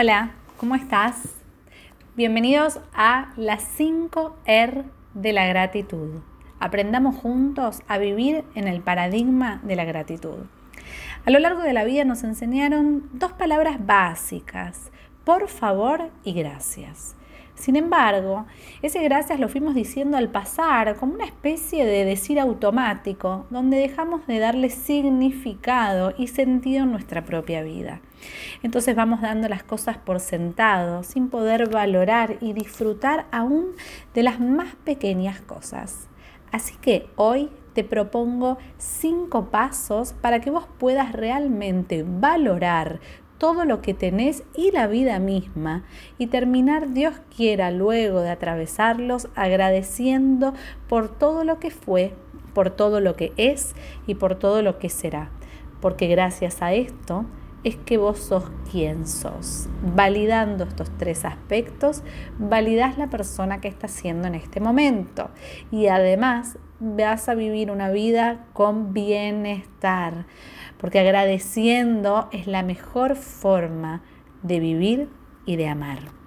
Hola, ¿cómo estás? Bienvenidos a las 5 R de la gratitud. Aprendamos juntos a vivir en el paradigma de la gratitud. A lo largo de la vida nos enseñaron dos palabras básicas, por favor y gracias. Sin embargo, ese gracias lo fuimos diciendo al pasar como una especie de decir automático, donde dejamos de darle significado y sentido en nuestra propia vida. Entonces vamos dando las cosas por sentado, sin poder valorar y disfrutar aún de las más pequeñas cosas. Así que hoy te propongo cinco pasos para que vos puedas realmente valorar todo lo que tenés y la vida misma y terminar, Dios quiera, luego de atravesarlos agradeciendo por todo lo que fue, por todo lo que es y por todo lo que será. Porque gracias a esto es que vos sos quien sos. Validando estos tres aspectos, validas la persona que estás siendo en este momento. Y además vas a vivir una vida con bienestar, porque agradeciendo es la mejor forma de vivir y de amar.